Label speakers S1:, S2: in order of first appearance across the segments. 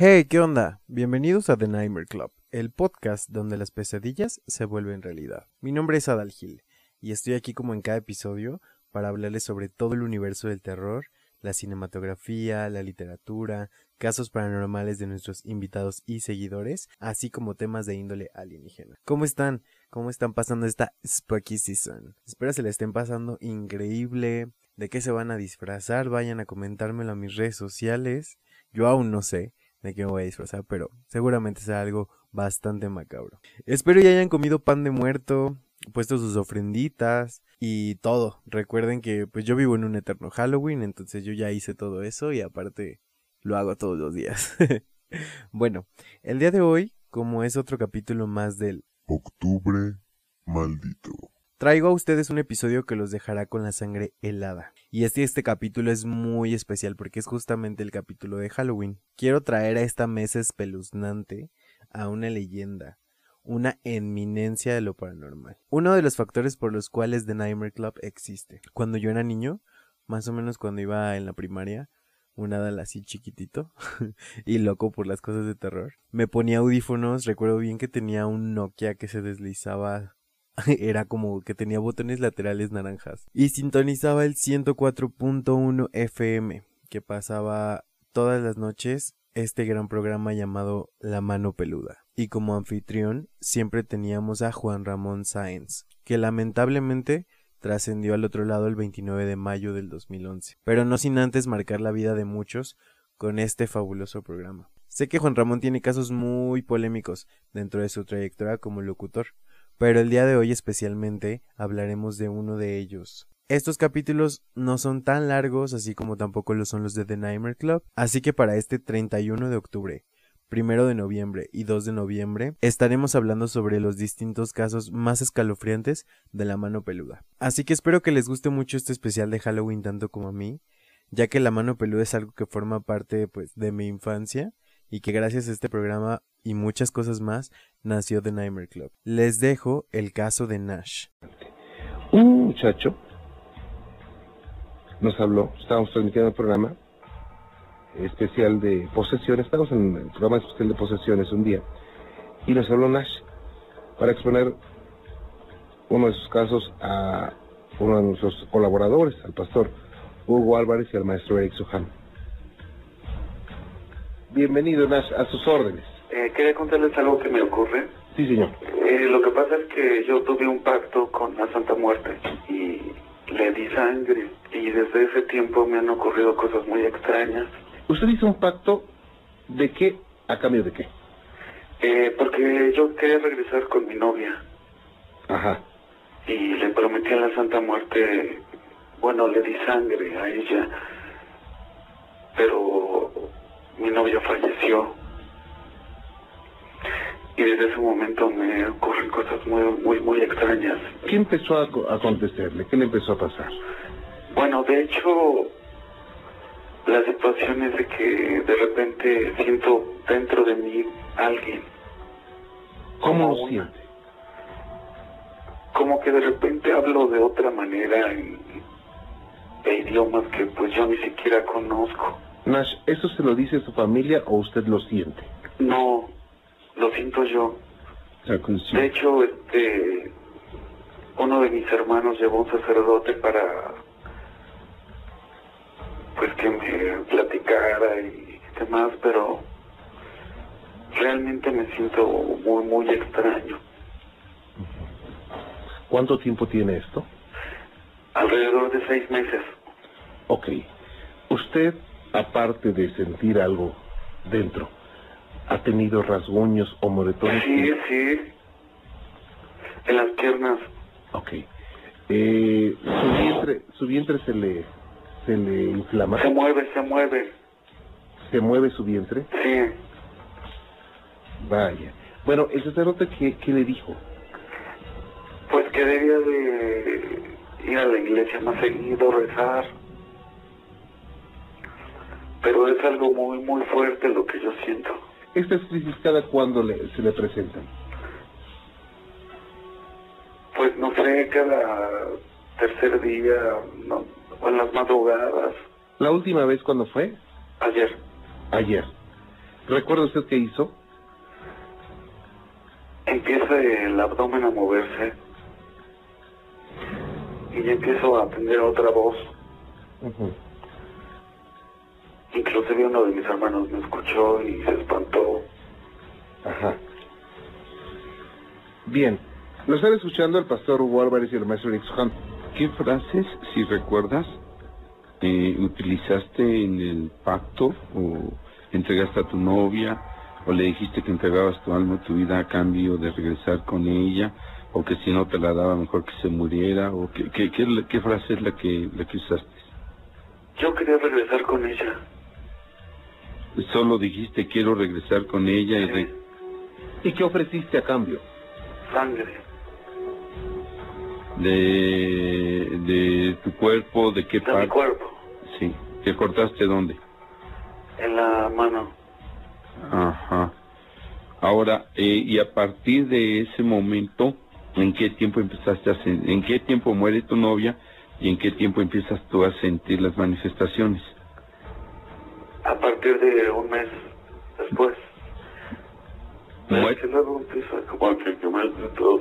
S1: Hey, ¿qué onda? Bienvenidos a The Nightmare Club, el podcast donde las pesadillas se vuelven realidad. Mi nombre es Adal Gil y estoy aquí como en cada episodio para hablarles sobre todo el universo del terror, la cinematografía, la literatura, casos paranormales de nuestros invitados y seguidores, así como temas de índole alienígena. ¿Cómo están? ¿Cómo están pasando esta Spooky Season? Espero se la estén pasando increíble. ¿De qué se van a disfrazar? Vayan a comentármelo a mis redes sociales. Yo aún no sé de qué me voy a disfrazar, pero seguramente será algo bastante macabro. Espero ya hayan comido pan de muerto, puesto sus ofrenditas y todo. Recuerden que pues yo vivo en un eterno Halloween, entonces yo ya hice todo eso y aparte lo hago todos los días. bueno, el día de hoy, como es otro capítulo más del
S2: Octubre Maldito.
S1: Traigo a ustedes un episodio que los dejará con la sangre helada. Y este, este capítulo es muy especial porque es justamente el capítulo de Halloween. Quiero traer a esta mesa espeluznante a una leyenda, una eminencia de lo paranormal. Uno de los factores por los cuales The Nightmare Club existe. Cuando yo era niño, más o menos cuando iba en la primaria, un Adal así chiquitito y loco por las cosas de terror. Me ponía audífonos, recuerdo bien que tenía un Nokia que se deslizaba era como que tenía botones laterales naranjas. Y sintonizaba el 104.1 FM, que pasaba todas las noches este gran programa llamado La Mano Peluda. Y como anfitrión siempre teníamos a Juan Ramón Sáenz, que lamentablemente trascendió al otro lado el 29 de mayo del 2011, pero no sin antes marcar la vida de muchos con este fabuloso programa. Sé que Juan Ramón tiene casos muy polémicos dentro de su trayectoria como locutor, pero el día de hoy especialmente hablaremos de uno de ellos. Estos capítulos no son tan largos así como tampoco lo son los de The Nightmare Club, así que para este 31 de octubre, 1 de noviembre y 2 de noviembre estaremos hablando sobre los distintos casos más escalofriantes de la mano peluda. Así que espero que les guste mucho este especial de Halloween tanto como a mí, ya que la mano peluda es algo que forma parte pues de mi infancia y que gracias a este programa y muchas cosas más nació The Nightmare Club. Les dejo el caso de Nash.
S3: Un muchacho nos habló, estábamos transmitiendo el programa especial de posesiones, estábamos en el programa especial de posesiones un día, y nos habló Nash para exponer uno de sus casos a uno de nuestros colaboradores, al pastor Hugo Álvarez y al maestro Eric Sohan. Bienvenido Nash, a sus órdenes.
S4: Eh, quería contarles algo que me ocurre.
S3: Sí, señor.
S4: Eh, lo que pasa es que yo tuve un pacto con la Santa Muerte y le di sangre y desde ese tiempo me han ocurrido cosas muy extrañas.
S3: ¿Usted hizo un pacto de qué a cambio de qué?
S4: Eh, porque yo quería regresar con mi novia
S3: Ajá.
S4: y le prometí a la Santa Muerte, bueno, le di sangre a ella, pero mi novia falleció. Y desde ese momento me ocurren cosas muy, muy, muy extrañas.
S3: ¿Qué empezó a co- a acontecerle? ¿Qué le empezó a pasar?
S4: Bueno, de hecho, la situación es de que de repente siento dentro de mí alguien.
S3: ¿Cómo
S4: Como
S3: siente?
S4: Como que de repente hablo de otra manera en, de idiomas que pues yo ni siquiera conozco.
S3: Nash, ¿eso se lo dice su familia o usted lo siente?
S4: No, lo siento yo. De hecho, este, uno de mis hermanos llevó un sacerdote para, pues que me platicara y demás, pero realmente me siento muy, muy extraño.
S3: ¿Cuánto tiempo tiene esto?
S4: Alrededor de seis meses.
S3: Ok. Usted, aparte de sentir algo dentro, ha tenido rasguños o moretones.
S4: Sí, sí. En las piernas.
S3: Ok. Eh, su vientre, su vientre se le, se le inflama.
S4: Se mueve, se mueve.
S3: Se mueve su vientre.
S4: Sí.
S3: Vaya. Bueno, el sacerdote qué, qué le dijo.
S4: Pues que debía de ir a la iglesia más seguido, rezar. Pero es algo muy, muy fuerte lo que yo siento.
S3: Estas crisis cada cuándo le, se le presentan.
S4: Pues no sé, cada tercer día, no, o en las madrugadas.
S3: ¿La última vez cuando fue?
S4: Ayer.
S3: Ayer. ¿Recuerda usted qué hizo?
S4: Empieza el abdomen a moverse. Y empiezo a atender otra voz.
S3: Ujú.
S4: Inclusive uno de mis hermanos me escuchó y se espantó.
S3: Ajá. Bien. Lo están escuchando el pastor Hugo Álvarez y el maestro Eric Hunt.
S5: ¿Qué frases, si recuerdas, eh, utilizaste en el pacto o entregaste a tu novia o le dijiste que entregabas tu alma, tu vida a cambio de regresar con ella o que si no te la daba mejor que se muriera o qué, qué, qué, qué frase es la que, la que usaste?
S4: Yo quería regresar con ella.
S5: Solo dijiste quiero regresar con ella y re-
S3: ¿Y qué ofreciste a cambio?
S4: Sangre.
S5: de, de tu cuerpo, de qué
S4: De mi
S5: parte.
S4: cuerpo.
S5: Sí. ¿Te cortaste dónde?
S4: En la mano.
S5: Ajá. Ahora, eh, y a partir de ese momento, ¿en qué tiempo empezaste a sen- en qué tiempo muere tu novia y en qué tiempo empiezas tú a sentir las manifestaciones?
S4: A partir de un mes después.
S5: Muere-
S4: Es que luego empieza como a que quemarse todo.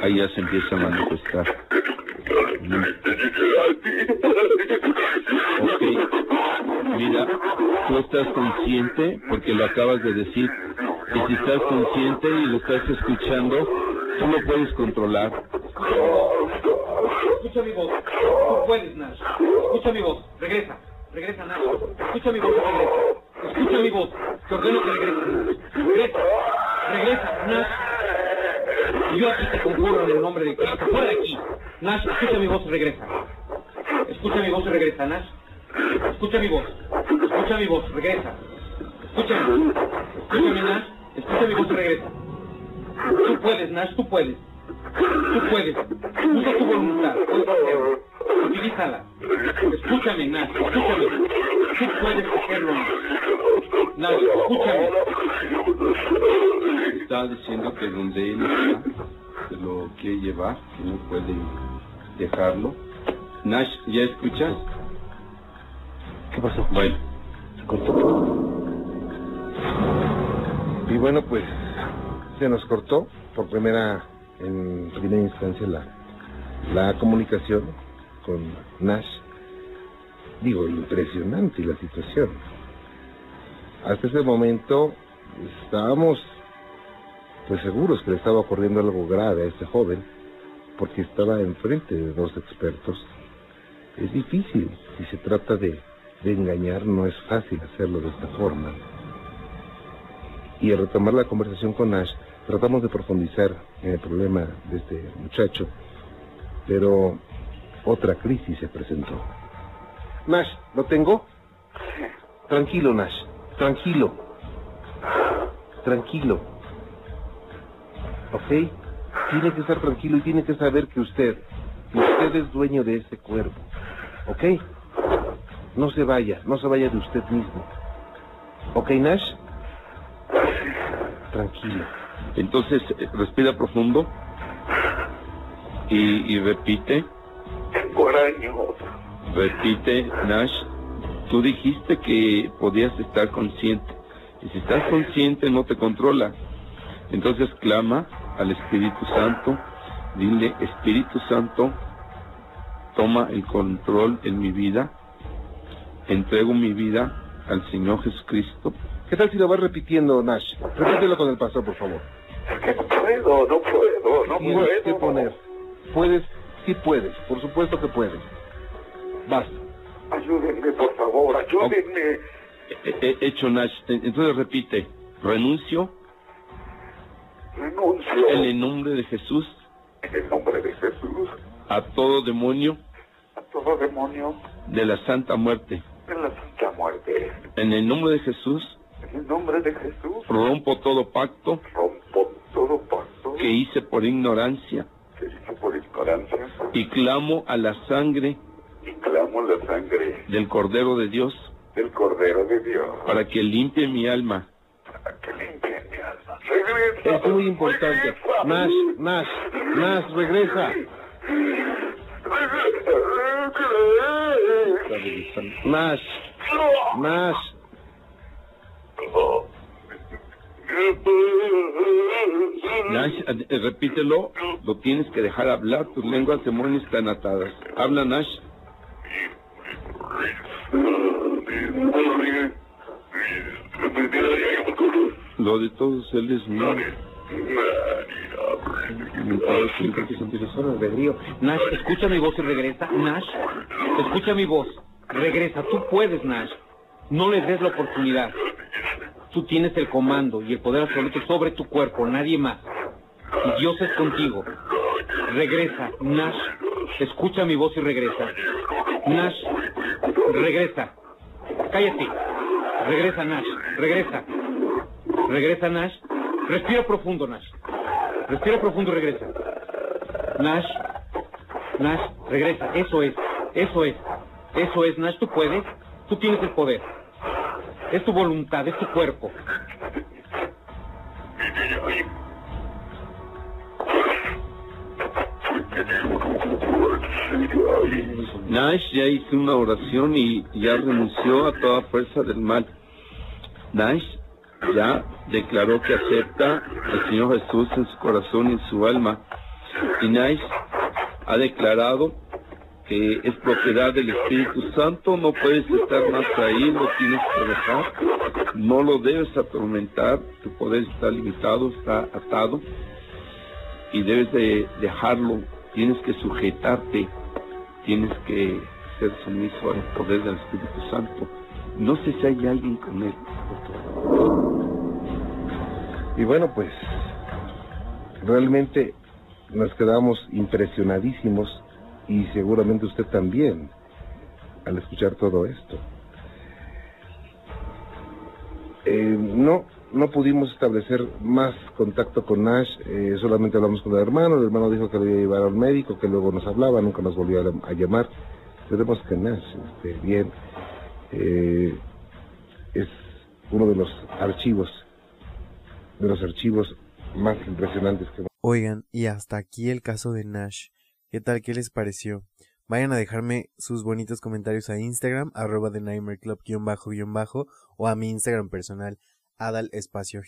S5: Ahí ya se empieza a manifestar. Ok. Mira, tú estás consciente, porque lo acabas de decir, y si estás consciente y lo estás escuchando, tú lo puedes controlar.
S6: Escucha mi voz. Tú puedes, Nash. Escucha mi voz. Regresa. Regresa, Nash. Escucha mi voz regresa. Escucha mi voz. Te ordeno que regreses. Regresa. Regresa, Nash. Y yo aquí te conjuro en el nombre de Cristo. Fuera de aquí. Nash, escucha mi voz y regresa. Escucha mi voz y regresa, Nash. Escucha mi voz. Escucha mi voz. Regresa. Escúchame. Escúchame, Nash. Escucha mi voz y regresa. Tú puedes, Nash. Tú puedes. Tú puedes. Usa tu voluntad. Utilízala. Escúchame, Nash. Escúchame. Tú puedes hacerlo, Nash. Nash, escúchame.
S5: Está diciendo que donde él está, se lo quiere llevar, que no puede dejarlo. Nash, ¿ya escuchas?
S3: ¿Qué pasó?
S5: Bueno,
S3: Se cortó. Y bueno, pues se nos cortó por primera, en primera instancia la, la comunicación con Nash. Digo, impresionante la situación. Hasta ese momento estábamos pues seguros que le estaba ocurriendo algo grave a este joven porque estaba enfrente de dos expertos. Es difícil, si se trata de, de engañar, no es fácil hacerlo de esta forma. Y al retomar la conversación con Nash, tratamos de profundizar en el problema de este muchacho, pero otra crisis se presentó. Nash, ¿lo tengo? Tranquilo, Nash, tranquilo. Tranquilo. ¿Ok? Tiene que estar tranquilo y tiene que saber que usted, que usted es dueño de ese cuerpo. ¿Ok? No se vaya, no se vaya de usted mismo. ¿Ok, Nash? Tranquilo.
S5: entonces eh, respira profundo y, y repite, Repite, Nash, tú dijiste que podías estar consciente. Y si estás consciente no te controla. Entonces clama al Espíritu Santo, dile, Espíritu Santo, toma el control en mi vida, entrego mi vida al Señor Jesucristo.
S3: ¿Qué tal si lo vas repitiendo, Nash? Repítelo con el pastor, por favor.
S4: Es que no puedo, no puedo, no
S3: Tienes
S4: puedo.
S3: que poner. Puedes, sí puedes, por supuesto que puedes. Basta.
S4: Ayúdenme, por favor, ayúdenme.
S5: He- he hecho Nash, entonces repite, renuncio
S4: Renuncio.
S5: En el nombre de Jesús.
S4: En el nombre de Jesús.
S5: A todo demonio.
S4: A todo demonio.
S5: De la santa muerte.
S4: de la santa muerte.
S5: En el nombre de Jesús.
S4: En el nombre de Jesús.
S5: Rompo todo pacto.
S4: Rompo todo pacto.
S5: Que hice por ignorancia
S4: que hice por ignorancia
S5: y clamo a la sangre
S4: y clamo la sangre
S5: del Cordero de Dios
S4: del Cordero de Dios
S5: para que limpie mi alma
S4: para que limpie mi alma. Regresa.
S3: Es muy importante.
S4: regresa.
S3: Nash, Nash, Nash, regresa. Nash. Nash,
S5: eh, repítelo, lo tienes que dejar hablar, tus lenguas demonios están atadas. Habla Nash. Lo de todos él es mío.
S6: Nash, escucha mi voz y regresa. Nash, escucha mi voz. Regresa, tú puedes, Nash. No le des la oportunidad. Tú tienes el comando y el poder absoluto sobre tu cuerpo, nadie más. Y Dios es contigo. Regresa, Nash. Escucha mi voz y regresa. Nash, regresa. Cállate. Regresa, Nash. Regresa. Regresa, Nash. Respira profundo, Nash. Respira profundo y regresa. Nash. Nash, regresa. Eso es. Eso es. Eso es, Nash. Tú puedes. Tú tienes el poder. Es tu voluntad, es tu cuerpo.
S5: Nash ya hizo una oración y ya renunció a toda fuerza del mal. Nash ya declaró que acepta al Señor Jesús en su corazón y en su alma. Y Nash ha declarado que es propiedad del Espíritu Santo, no puedes estar más ahí, lo tienes que dejar, no lo debes atormentar, tu poder está limitado, está atado y debes de dejarlo, tienes que sujetarte, tienes que ser sumiso al poder del Espíritu Santo. No sé si hay alguien con él.
S3: Y bueno, pues realmente nos quedamos impresionadísimos y seguramente usted también al escuchar todo esto. Eh, no, no pudimos establecer más contacto con Nash, eh, solamente hablamos con el hermano, el hermano dijo que lo iba a llevar al médico, que luego nos hablaba, nunca nos volvió a, llamar. Esperemos que Nash esté bien. Eh, es uno de los archivos, de los archivos más impresionantes que
S1: Oigan, y hasta aquí el caso de Nash. ¿Qué tal? ¿Qué les pareció? Vayan a dejarme sus bonitos comentarios a Instagram, arroba de Nightmare Club guion bajo guion bajo, o a mi Instagram personal, Adal Espacio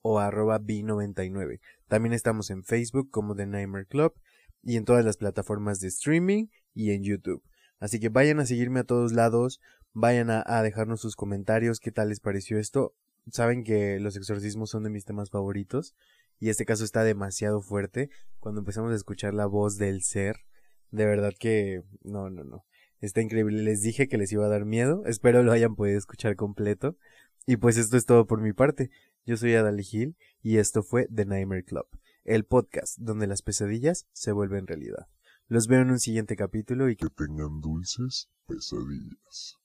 S1: o arroba B99. También estamos en Facebook como The Nightmare Club, y en todas las plataformas de streaming y en YouTube. Así que vayan a seguirme a todos lados, vayan a, a dejarnos sus comentarios, qué tal les pareció esto. Saben que los exorcismos son de mis temas favoritos y este caso está demasiado fuerte. Cuando empezamos a escuchar la voz del ser, de verdad que no, no, no. Está increíble. Les dije que les iba a dar miedo. Espero lo hayan podido escuchar completo. Y pues esto es todo por mi parte. Yo soy Adali Gil y esto fue The Nightmare Club, el podcast donde las pesadillas se vuelven realidad. Los veo en un siguiente capítulo y
S2: que tengan dulces pesadillas.